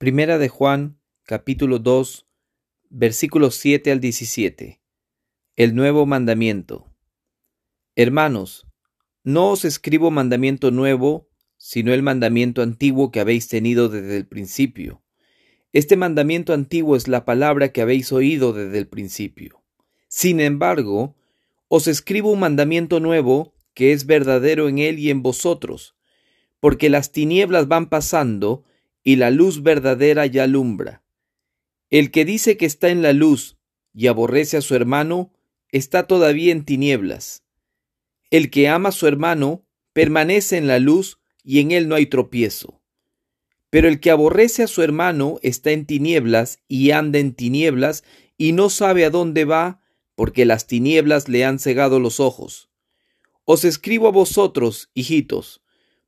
Primera de Juan, capítulo 2, versículos 7 al 17. El nuevo mandamiento. Hermanos, no os escribo mandamiento nuevo, sino el mandamiento antiguo que habéis tenido desde el principio. Este mandamiento antiguo es la palabra que habéis oído desde el principio. Sin embargo, os escribo un mandamiento nuevo que es verdadero en él y en vosotros, porque las tinieblas van pasando, y la luz verdadera ya alumbra. El que dice que está en la luz y aborrece a su hermano, está todavía en tinieblas. El que ama a su hermano, permanece en la luz y en él no hay tropiezo. Pero el que aborrece a su hermano está en tinieblas y anda en tinieblas y no sabe a dónde va, porque las tinieblas le han cegado los ojos. Os escribo a vosotros, hijitos,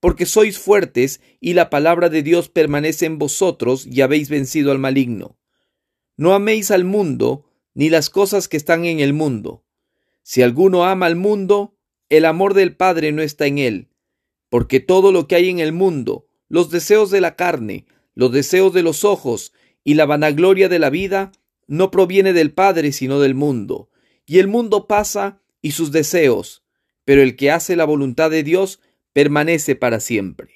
porque sois fuertes y la palabra de Dios permanece en vosotros y habéis vencido al maligno. No améis al mundo ni las cosas que están en el mundo. Si alguno ama al mundo, el amor del Padre no está en él, porque todo lo que hay en el mundo, los deseos de la carne, los deseos de los ojos y la vanagloria de la vida, no proviene del Padre sino del mundo. Y el mundo pasa y sus deseos, pero el que hace la voluntad de Dios permanece para siempre.